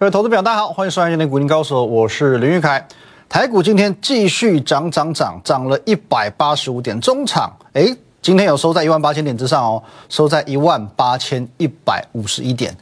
各位投资朋友，大家好，欢迎收看今天股林高手，我是林玉凯。台股今天继续涨涨涨，涨了一百八十五点，中场哎，今天有收在一万八千点之上哦，收在一万八千一百五十一点，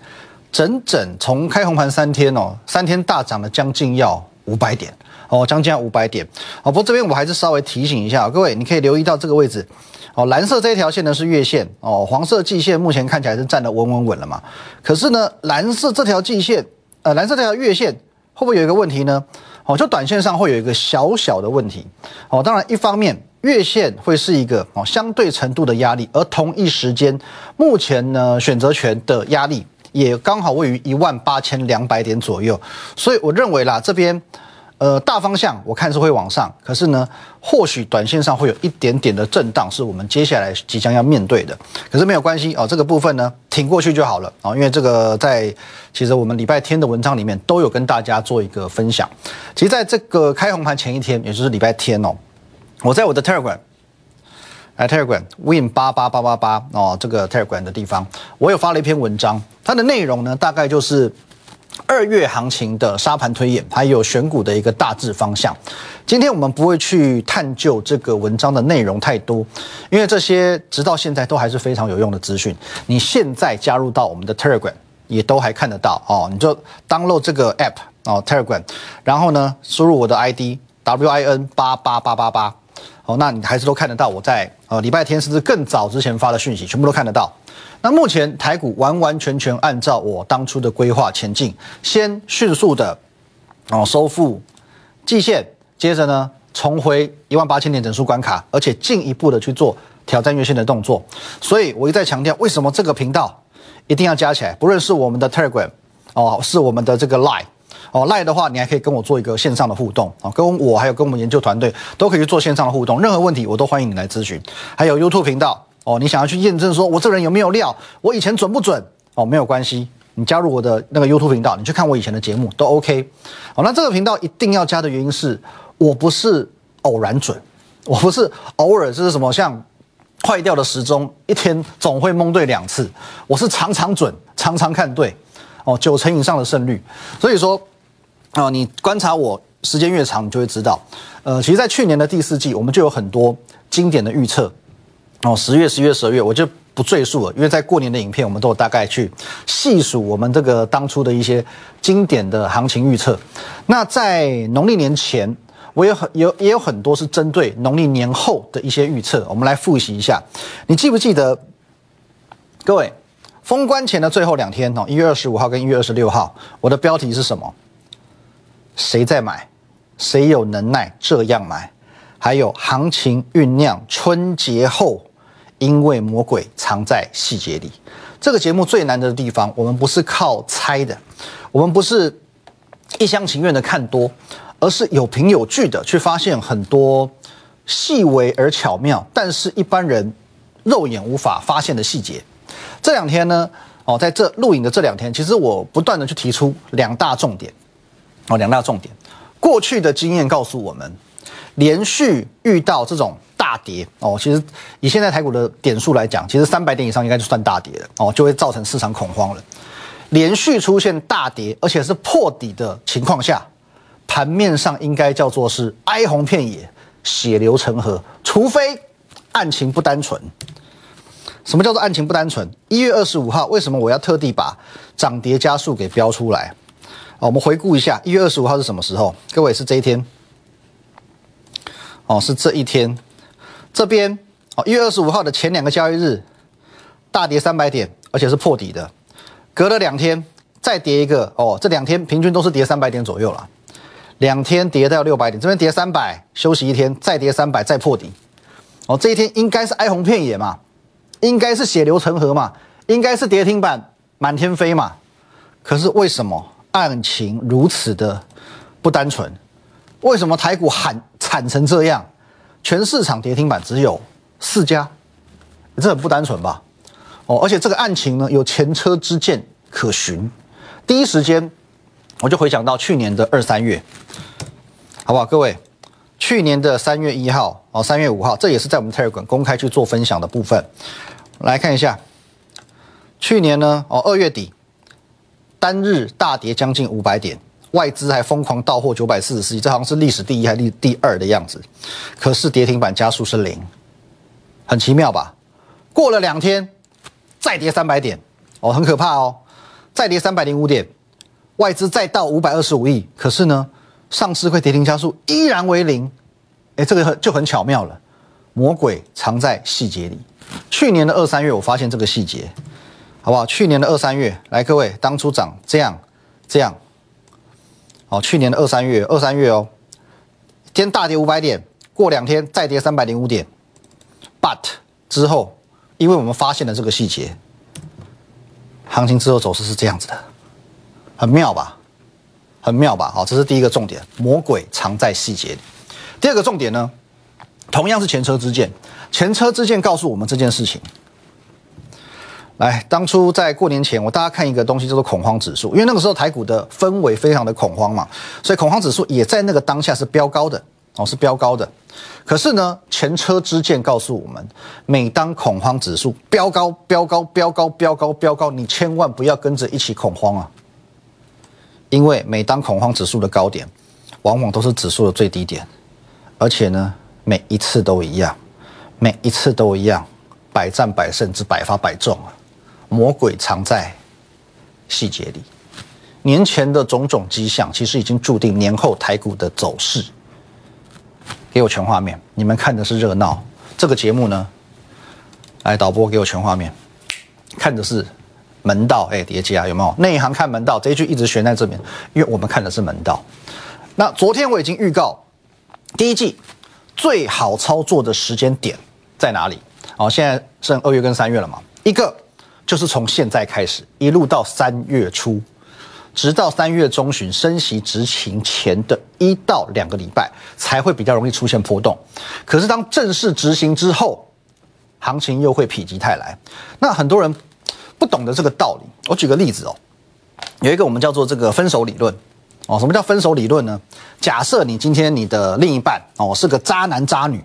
整整从开红盘三天哦，三天大涨了将近要五百点哦，将近要五百点。哦，不过这边我还是稍微提醒一下各位，你可以留意到这个位置。哦，蓝色这一条线呢是月线哦，黄色季线目前看起来是站得稳稳稳了嘛。可是呢，蓝色这条季线，呃，蓝色这条月线会不会有一个问题呢？哦，就短线上会有一个小小的问题。哦，当然一方面月线会是一个哦相对程度的压力，而同一时间，目前呢选择权的压力也刚好位于一万八千两百点左右，所以我认为啦这边。呃，大方向我看是会往上，可是呢，或许短线上会有一点点的震荡，是我们接下来即将要面对的。可是没有关系哦，这个部分呢，挺过去就好了啊，因为这个在其实我们礼拜天的文章里面都有跟大家做一个分享。其实在这个开红盘前一天，也就是礼拜天哦，我在我的 Telegram，哎 Telegram Win 八八八八八哦，这个 Telegram 的地方，我有发了一篇文章，它的内容呢，大概就是。二月行情的沙盘推演，还有选股的一个大致方向。今天我们不会去探究这个文章的内容太多，因为这些直到现在都还是非常有用的资讯。你现在加入到我们的 Telegram，也都还看得到哦。你就 download 这个 app 哦，Telegram，然后呢，输入我的 ID WIN 八八八八八，哦，那你还是都看得到我在呃礼拜天甚至更早之前发的讯息，全部都看得到。那目前台股完完全全按照我当初的规划前进，先迅速的哦收复季线，接着呢重回一万八千点整数关卡，而且进一步的去做挑战月线的动作。所以我一再强调，为什么这个频道一定要加起来？不论是我们的 Telegram 哦，是我们的这个 Line 哦，Line 的话，你还可以跟我做一个线上的互动啊，跟我还有跟我们研究团队都可以去做线上的互动，任何问题我都欢迎你来咨询。还有 YouTube 频道。哦，你想要去验证说我这人有没有料？我以前准不准？哦，没有关系，你加入我的那个 YouTube 频道，你去看我以前的节目都 OK。好，那这个频道一定要加的原因是我不是偶然准，我不是偶尔就是什么像坏掉的时钟，一天总会蒙对两次，我是常常准，常常看对。哦，九成以上的胜率。所以说，啊，你观察我时间越长，你就会知道，呃，其实，在去年的第四季，我们就有很多经典的预测。哦，十月、十月、十二月，我就不赘述了，因为在过年的影片，我们都有大概去细数我们这个当初的一些经典的行情预测。那在农历年前，我有很有也有很多是针对农历年后的一些预测，我们来复习一下。你记不记得？各位，封关前的最后两天哦，一月二十五号跟一月二十六号，我的标题是什么？谁在买？谁有能耐这样买？还有行情酝酿，春节后。因为魔鬼藏在细节里，这个节目最难的地方，我们不是靠猜的，我们不是一厢情愿的看多，而是有凭有据的去发现很多细微而巧妙，但是一般人肉眼无法发现的细节。这两天呢，哦，在这录影的这两天，其实我不断的去提出两大重点，哦，两大重点。过去的经验告诉我们，连续遇到这种。大跌哦，其实以现在台股的点数来讲，其实三百点以上应该就算大跌了哦，就会造成市场恐慌了。连续出现大跌，而且是破底的情况下，盘面上应该叫做是哀鸿遍野、血流成河，除非案情不单纯。什么叫做案情不单纯？一月二十五号，为什么我要特地把涨跌加速给标出来？哦，我们回顾一下，一月二十五号是什么时候？各位是这一天哦，是这一天。这边哦，一月二十五号的前两个交易日，大跌三百点，而且是破底的。隔了两天再跌一个哦，这两天平均都是跌三百点左右了。两天跌到六百点，这边跌三百，休息一天，再跌三百，再破底。哦，这一天应该是哀鸿遍野嘛，应该是血流成河嘛，应该是跌停板满天飞嘛。可是为什么案情如此的不单纯？为什么台股喊惨成这样？全市场跌停板只有四家，这很不单纯吧？哦，而且这个案情呢有前车之鉴可循。第一时间我就回想到去年的二三月，好不好？各位，去年的三月一号哦，三月五号，这也是在我们 Telegram 公开去做分享的部分。来看一下，去年呢哦二月底单日大跌将近五百点，外资还疯狂到货九百四十四亿，这好像是历史第一还是第二的样子。可是跌停板加速是零，很奇妙吧？过了两天，再跌三百点，哦，很可怕哦，再跌三百零五点，外资再到五百二十五亿，可是呢，上市会跌停加速依然为零，哎，这个很就很巧妙了，魔鬼藏在细节里。去年的二三月，我发现这个细节。好不好？去年的二三月，来各位，当初涨这样，这样，好，去年的二三月，二三月哦，天大跌五百点，过两天再跌三百零五点，but 之后，因为我们发现了这个细节，行情之后走势是这样子的，很妙吧？很妙吧？好，这是第一个重点，魔鬼藏在细节里。第二个重点呢，同样是前车之鉴，前车之鉴告诉我们这件事情。来，当初在过年前，我大家看一个东西叫做恐慌指数，因为那个时候台股的氛围非常的恐慌嘛，所以恐慌指数也在那个当下是飙高的哦，是飙高的。可是呢，前车之鉴告诉我们，每当恐慌指数飙高、飙高、飙高、飙高、飙高，你千万不要跟着一起恐慌啊，因为每当恐慌指数的高点，往往都是指数的最低点，而且呢，每一次都一样，每一次都一样，百战百胜之百发百中啊。魔鬼藏在细节里，年前的种种迹象，其实已经注定年后台股的走势。给我全画面，你们看的是热闹。这个节目呢，来导播给我全画面，看的是门道。哎，叠加有没有？内行看门道这一句一直悬在这边，因为我们看的是门道。那昨天我已经预告，第一季最好操作的时间点在哪里？好，现在剩二月跟三月了嘛，一个。就是从现在开始，一路到三月初，直到三月中旬升息执行前的一到两个礼拜，才会比较容易出现波动。可是当正式执行之后，行情又会否极泰来。那很多人不懂得这个道理。我举个例子哦，有一个我们叫做这个分手理论哦。什么叫分手理论呢？假设你今天你的另一半哦是个渣男渣女。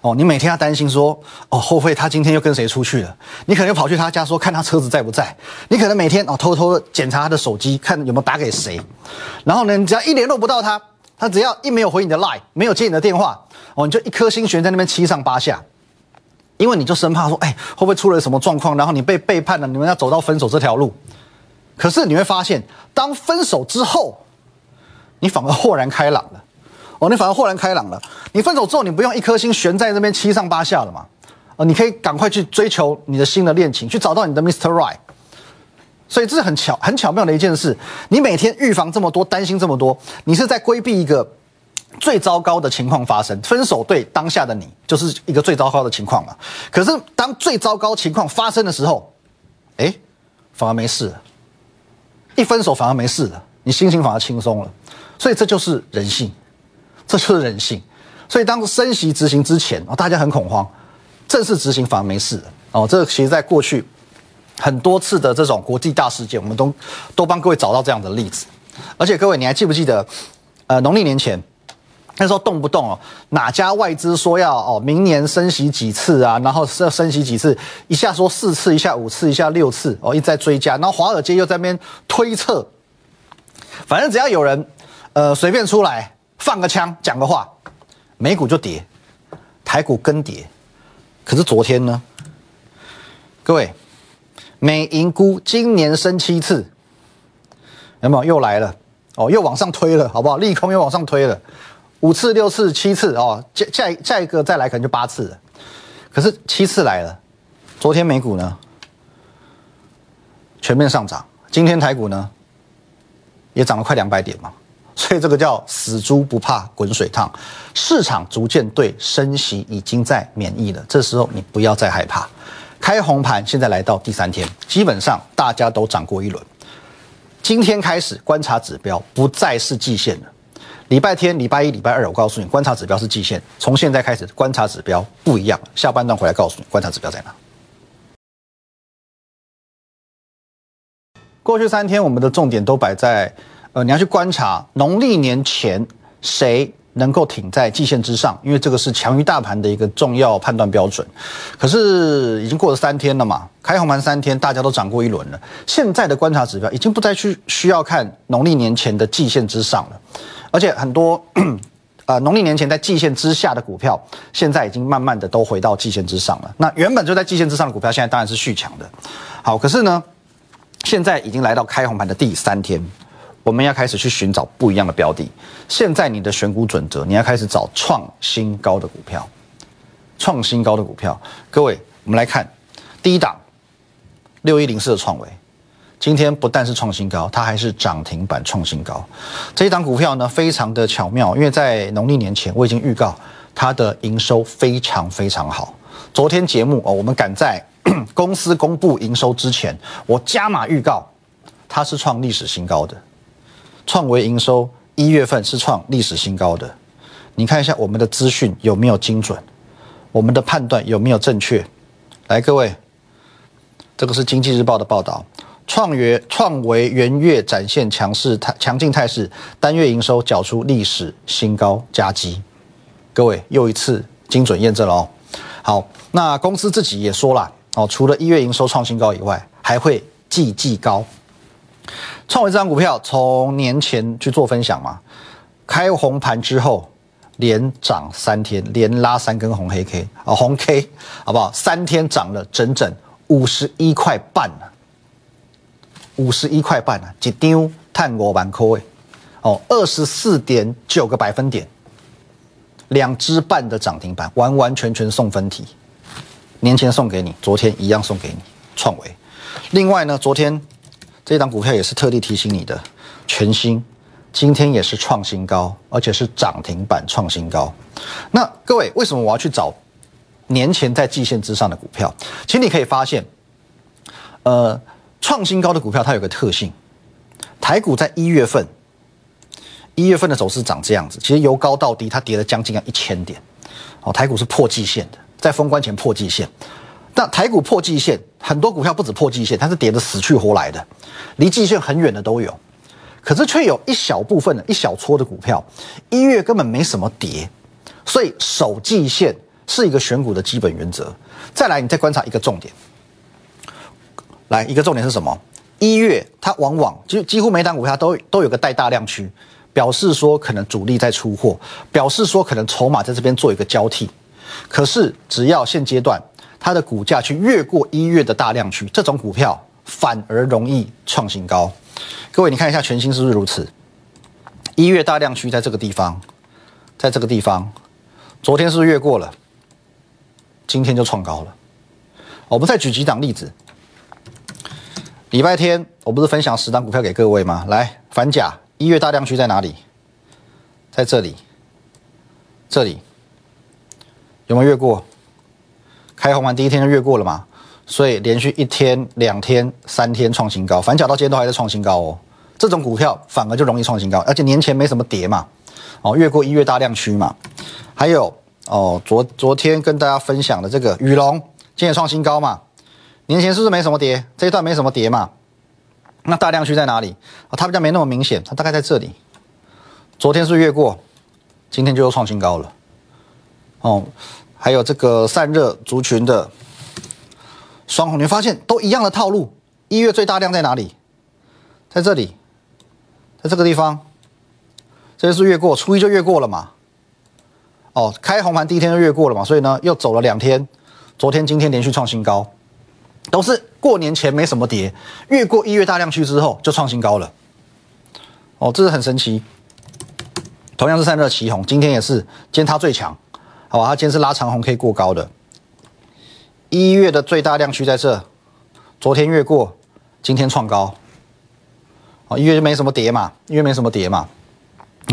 哦，你每天要担心说，哦，后会他今天又跟谁出去了？你可能又跑去他家说，看他车子在不在？你可能每天哦，偷偷的检查他的手机，看有没有打给谁。然后呢，你只要一联络不到他，他只要一没有回你的 line，没有接你的电话，哦，你就一颗心悬在那边七上八下，因为你就生怕说，哎，会不会出了什么状况？然后你被背叛了，你们要走到分手这条路。可是你会发现，当分手之后，你反而豁然开朗了。哦，你反而豁然开朗了。你分手之后，你不用一颗心悬在那边七上八下了嘛？哦，你可以赶快去追求你的新的恋情，去找到你的 Mr. Right。所以这是很巧、很巧妙的一件事。你每天预防这么多，担心这么多，你是在规避一个最糟糕的情况发生。分手对当下的你就是一个最糟糕的情况嘛。可是当最糟糕情况发生的时候，哎，反而没事了。一分手反而没事了，你心情反而轻松了。所以这就是人性。这就是人性，所以当升息执行之前哦，大家很恐慌，正式执行反而没事哦。这其实在过去很多次的这种国际大事件，我们都都帮各位找到这样的例子。而且各位，你还记不记得，呃，农历年前那时候动不动哦，哪家外资说要哦明年升息几次啊？然后是要升息几次？一下说四次，一下五次，一下六次哦，一再追加。然后华尔街又在那边推测，反正只要有人呃随便出来。放个枪，讲个话，美股就跌，台股跟跌。可是昨天呢？各位，美银估今年升七次，有没有？又来了哦，又往上推了，好不好？利空又往上推了，五次、六次、七次哦，下下下一个再来可能就八次了。可是七次来了，昨天美股呢全面上涨，今天台股呢也涨了快两百点嘛。所以这个叫死猪不怕滚水烫，市场逐渐对升息已经在免疫了。这时候你不要再害怕，开红盘现在来到第三天，基本上大家都涨过一轮。今天开始观察指标不再是季线了。礼拜天、礼拜一、礼拜二，我告诉你，观察指标是季线。从现在开始，观察指标不一样。下半段回来告诉你，观察指标在哪。过去三天，我们的重点都摆在。呃，你要去观察农历年前谁能够挺在季线之上，因为这个是强于大盘的一个重要判断标准。可是已经过了三天了嘛，开红盘三天，大家都涨过一轮了。现在的观察指标已经不再去需要看农历年前的季线之上了，而且很多呃农历年前在季线之下的股票，现在已经慢慢的都回到季线之上了。那原本就在季线之上的股票，现在当然是续强的。好，可是呢，现在已经来到开红盘的第三天。我们要开始去寻找不一样的标的。现在你的选股准则，你要开始找创新高的股票，创新高的股票。各位，我们来看第一档六一零四的创维，今天不但是创新高，它还是涨停板创新高。这一档股票呢，非常的巧妙，因为在农历年前我已经预告它的营收非常非常好。昨天节目哦，我们赶在公司公布营收之前，我加码预告它是创历史新高的。创维营收一月份是创历史新高的，你看一下我们的资讯有没有精准，我们的判断有没有正确？来，各位，这个是经济日报的报道，创元创维元月展现强势态强劲态势，单月营收缴出历史新高佳绩。各位又一次精准验证了哦。好，那公司自己也说了哦，除了一月营收创新高以外，还会季季高。创维这张股票从年前去做分享嘛，开红盘之后连涨三天，连拉三根红黑 K 啊，红 K 好不好？三天涨了整整五十一块半呢，五十一块半啊，一张探过万块位哦，二十四点九个百分点，两支半的涨停板，完完全全送分题。年前送给你，昨天一样送给你创维。另外呢，昨天。这档股票也是特地提醒你的，全新，今天也是创新高，而且是涨停板创新高。那各位，为什么我要去找年前在季线之上的股票？其实你可以发现，呃，创新高的股票它有个特性，台股在一月份，一月份的走势长这样子，其实由高到低，它跌了将近要一千点，哦，台股是破季线的，在封关前破季线。那台股破季线，很多股票不止破季线，它是跌得死去活来的，离季线很远的都有，可是却有一小部分的一小撮的股票，一月根本没什么跌，所以守季线是一个选股的基本原则。再来，你再观察一个重点，来一个重点是什么？一月它往往就几乎每档股票都都有个带大量区，表示说可能主力在出货，表示说可能筹码在这边做一个交替。可是只要现阶段。它的股价去越过一月的大量区，这种股票反而容易创新高。各位，你看一下全新是不是如此？一月大量区在这个地方，在这个地方，昨天是不是越过了？今天就创高了。我们再举几档例子。礼拜天我不是分享十档股票给各位吗？来，反甲一月大量区在哪里？在这里，这里有没有越过？开红盘第一天就越过了嘛，所以连续一天、两天、三天创新高，反角到今天都还在创新高哦。这种股票反而就容易创新高，而且年前没什么跌嘛，哦，越过一月大量区嘛。还有哦，昨昨天跟大家分享的这个宇龙，今天创新高嘛，年前是不是没什么跌？这一段没什么跌嘛？那大量区在哪里？啊，它比较没那么明显，它大概在这里。昨天是越过，今天就又创新高了，哦。还有这个散热族群的双红，你发现都一样的套路。一月最大量在哪里？在这里，在这个地方。这是越过初一就越过了嘛？哦，开红盘第一天就越过了嘛，所以呢又走了两天。昨天、今天连续创新高，都是过年前没什么跌，越过一月大量区之后就创新高了。哦，这是很神奇。同样是散热旗红，今天也是，今天它最强。好，它今天是拉长红 K 过高的，一月的最大量区在这，昨天越过，今天创高，哦，一月就没什么跌嘛，一月没什么跌嘛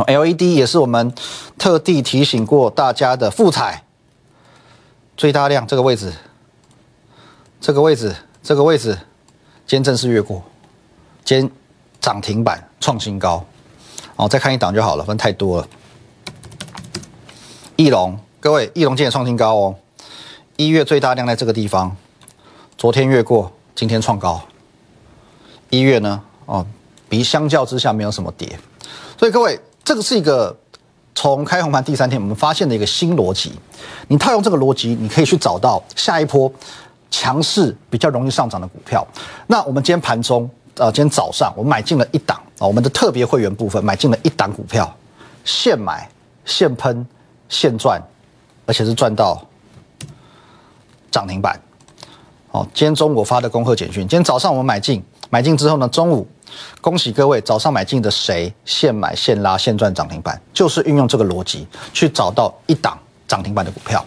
，LED 也是我们特地提醒过大家的复彩，最大量这个位置，这个位置，这个位置，今天正式越过，今天涨停板创新高，哦，再看一档就好了，分太多了，翼龙。各位，翼龙今天创新高哦，一月最大量在这个地方，昨天越过，今天创高。一月呢，哦，比相较之下没有什么跌，所以各位，这个是一个从开红盘第三天，我们发现的一个新逻辑。你套用这个逻辑，你可以去找到下一波强势比较容易上涨的股票。那我们今天盘中，呃，今天早上我买进了一档啊，我们的特别会员部分买进了一档股票，现买现喷现赚，而且是赚到涨停板。哦，今天中午我发的恭贺简讯，今天早上我们买进，买进之后呢，中午恭喜各位早上买进的谁现买现拉现赚涨停板，就是运用这个逻辑去找到一档涨停板的股票。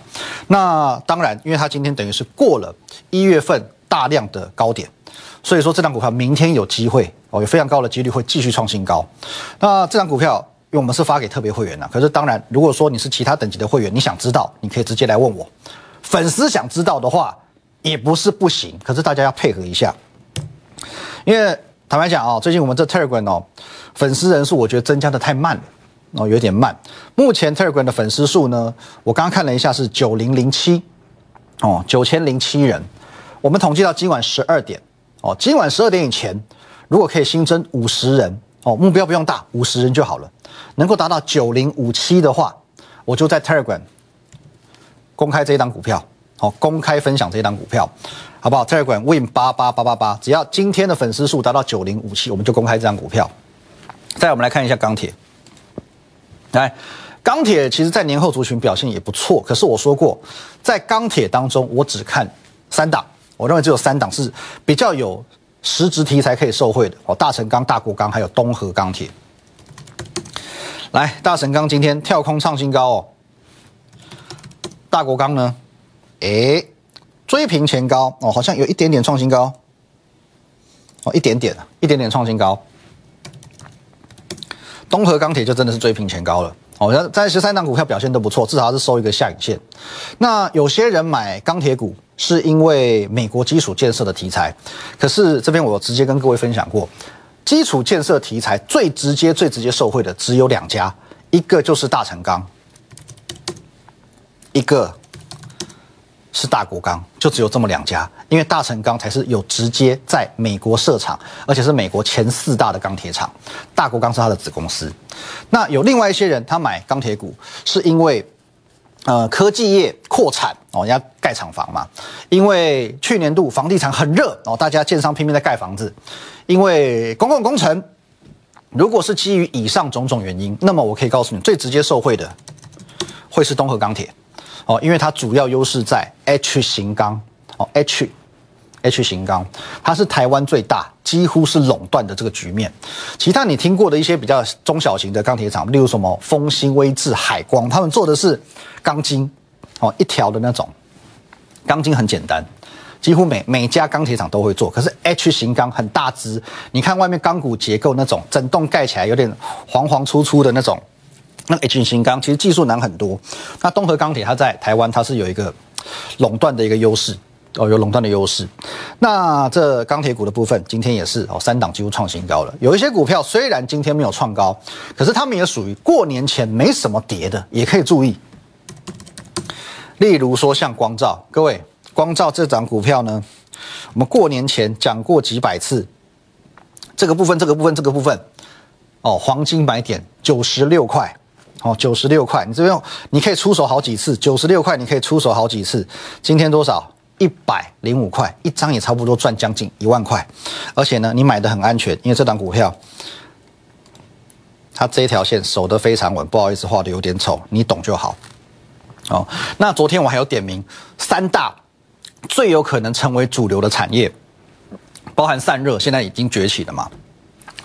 那当然，因为它今天等于是过了一月份大量的高点，所以说这档股票明天有机会哦，有非常高的几率会继续创新高。那这档股票，因为我们是发给特别会员的，可是当然，如果说你是其他等级的会员，你想知道，你可以直接来问我。粉丝想知道的话。也不是不行，可是大家要配合一下，因为坦白讲啊，最近我们这 Telegram 哦，粉丝人数我觉得增加的太慢了哦，有点慢。目前 Telegram 的粉丝数呢，我刚刚看了一下是九零零七哦，九千零七人。我们统计到今晚十二点哦，今晚十二点以前，如果可以新增五十人哦，目标不用大，五十人就好了。能够达到九零五七的话，我就在 Telegram 公开这一档股票。好，公开分享这一档股票，好不好？泰管 Win 八八八八八，只要今天的粉丝数达到九零五七，我们就公开这张股票。再我们来看一下钢铁，来，钢铁其实在年后族群表现也不错，可是我说过，在钢铁当中，我只看三档，我认为只有三档是比较有实质题材可以受惠的哦，大成钢、大国钢还有东河钢铁。来，大神钢今天跳空创新高哦，大国钢呢？哎，追平前高哦，好像有一点点创新高哦，一点点，一点点创新高。东河钢铁就真的是追平前高了哦，在十三档股票表现都不错，至少是收一个下影线。那有些人买钢铁股是因为美国基础建设的题材，可是这边我直接跟各位分享过，基础建设题材最直接、最直接受惠的只有两家，一个就是大成钢，一个。是大国钢，就只有这么两家，因为大成钢才是有直接在美国设厂，而且是美国前四大的钢铁厂，大国钢是它的子公司。那有另外一些人，他买钢铁股是因为，呃，科技业扩产哦，人家盖厂房嘛。因为去年度房地产很热哦，大家建商拼命在盖房子。因为公共工程，如果是基于以上种种原因，那么我可以告诉你，最直接受惠的会是东河钢铁。哦，因为它主要优势在 H 型钢哦，H H 型钢，它是台湾最大，几乎是垄断的这个局面。其他你听过的一些比较中小型的钢铁厂，例如什么丰兴、威智、海光，他们做的是钢筋哦，一条的那种钢筋很简单，几乎每每家钢铁厂都会做。可是 H 型钢很大只，你看外面钢骨结构那种，整栋盖起来有点黄黄粗粗的那种。那 H 型钢其实技术难很多。那东河钢铁它在台湾它是有一个垄断的一个优势哦，有垄断的优势。那这钢铁股的部分今天也是哦，三档几乎创新高了。有一些股票虽然今天没有创高，可是他们也属于过年前没什么跌的，也可以注意。例如说像光照，各位光照这张股票呢，我们过年前讲过几百次，这个部分、这个部分、这个部分哦，黄金买点九十六块。哦，九十六块，你这边你可以出手好几次，九十六块你可以出手好几次。今天多少？一百零五块，一张也差不多赚将近一万块。而且呢，你买的很安全，因为这档股票它这一条线守得非常稳。不好意思，画的有点丑，你懂就好。哦，那昨天我还有点名三大最有可能成为主流的产业，包含散热，现在已经崛起了嘛？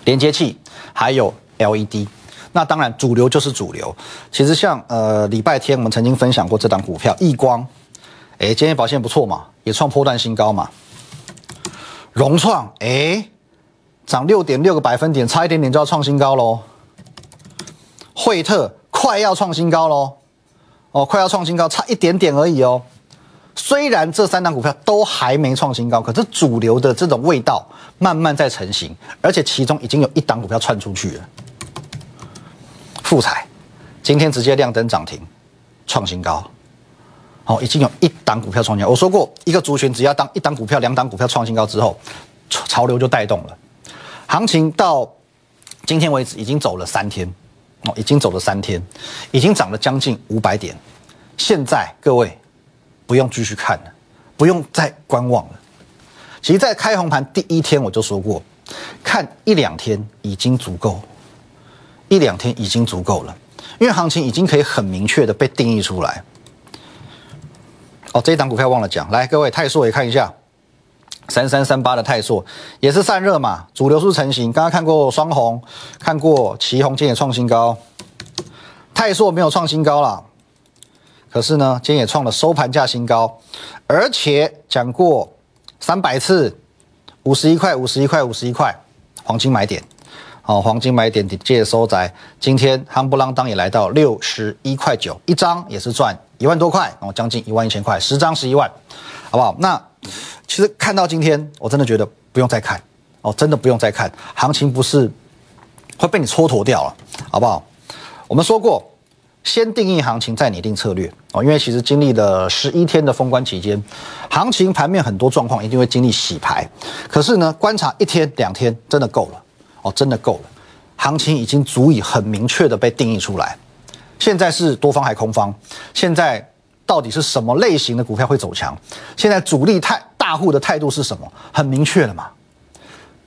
连接器还有 LED。那当然，主流就是主流。其实像呃礼拜天我们曾经分享过这档股票，易光，哎，今天表现不错嘛，也创破断新高嘛。融创，哎，涨六点六个百分点，差一点点就要创新高喽。惠特快要创新高喽，哦，快要创新高，差一点点而已哦。虽然这三档股票都还没创新高，可是主流的这种味道慢慢在成型，而且其中已经有一档股票窜出去了。富彩今天直接亮灯涨停，创新高。好，已经有一档股票创新高。我说过，一个族群只要当一档股票、两档股票创新高之后，潮流就带动了。行情到今天为止已经走了三天，哦，已经走了三天，已经涨了将近五百点。现在各位不用继续看了，不用再观望了。其实，在开红盘第一天我就说过，看一两天已经足够，一两天已经足够了，因为行情已经可以很明确的被定义出来。哦，这一档股票忘了讲，来各位泰硕也看一下，三三三八的泰硕也是散热嘛，主流是成型。刚刚看过双红，看过旗红，今天也创新高。泰硕没有创新高了，可是呢，今天也创了收盘价新高，而且讲过三百次，五十一块，五十一块，五十一块，黄金买点。好，黄金买点借收窄，今天夯不啷当也来到六十一块九一张，也是赚一万多块，哦，将近一万一千块，十张十一万，好不好？那其实看到今天，我真的觉得不用再看，哦，真的不用再看，行情不是会被你蹉跎掉了，好不好？我们说过，先定义行情，再拟定策略，哦，因为其实经历了十一天的封关期间，行情盘面很多状况一定会经历洗牌，可是呢，观察一天两天真的够了。哦，真的够了，行情已经足以很明确的被定义出来。现在是多方还空方？现在到底是什么类型的股票会走强？现在主力态大户的态度是什么？很明确了嘛？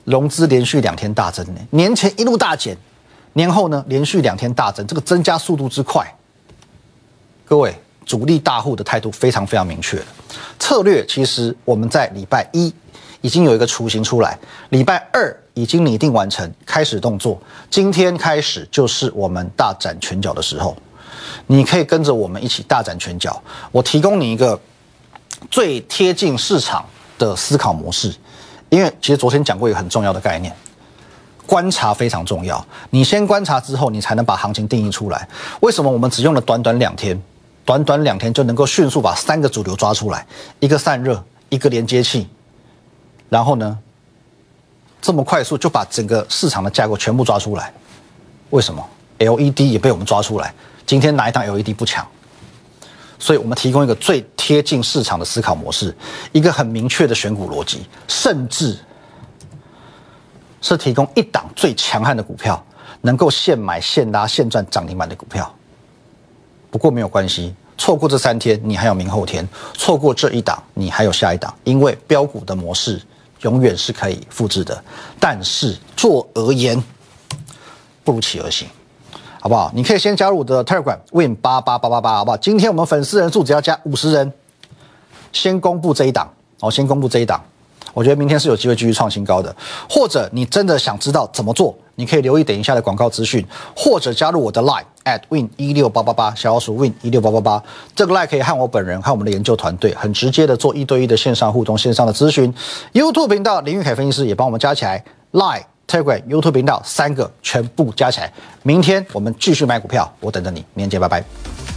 融资连续两天大增呢，年前一路大减，年后呢连续两天大增，这个增加速度之快，各位主力大户的态度非常非常明确策略其实我们在礼拜一已经有一个雏形出来，礼拜二。已经拟定完成，开始动作。今天开始就是我们大展拳脚的时候，你可以跟着我们一起大展拳脚。我提供你一个最贴近市场的思考模式，因为其实昨天讲过一个很重要的概念，观察非常重要。你先观察之后，你才能把行情定义出来。为什么我们只用了短短两天，短短两天就能够迅速把三个主流抓出来，一个散热，一个连接器，然后呢？这么快速就把整个市场的架构全部抓出来，为什么？LED 也被我们抓出来。今天哪一档 LED 不强？所以我们提供一个最贴近市场的思考模式，一个很明确的选股逻辑，甚至是提供一档最强悍的股票，能够现买现拉现赚涨停板的股票。不过没有关系，错过这三天，你还有明后天；错过这一档，你还有下一档，因为标股的模式。永远是可以复制的，但是做而言不如起而行，好不好？你可以先加入我的 Telegram Win 八八八八八，好不好？今天我们粉丝人数只要加五十人，先公布这一档，哦，先公布这一档。我觉得明天是有机会继续创新高的，或者你真的想知道怎么做，你可以留意等一下的广告资讯，或者加入我的 Line at win 一六八八八小老鼠 win 一六八八八，这个 Line 可以和我本人和我们的研究团队很直接的做一对一的线上互动、线上的咨询。YouTube 频道林玉凯分析师也帮我们加起来，Line Telegram YouTube 频道三个全部加起来，明天我们继续买股票，我等着你，明天见，拜拜。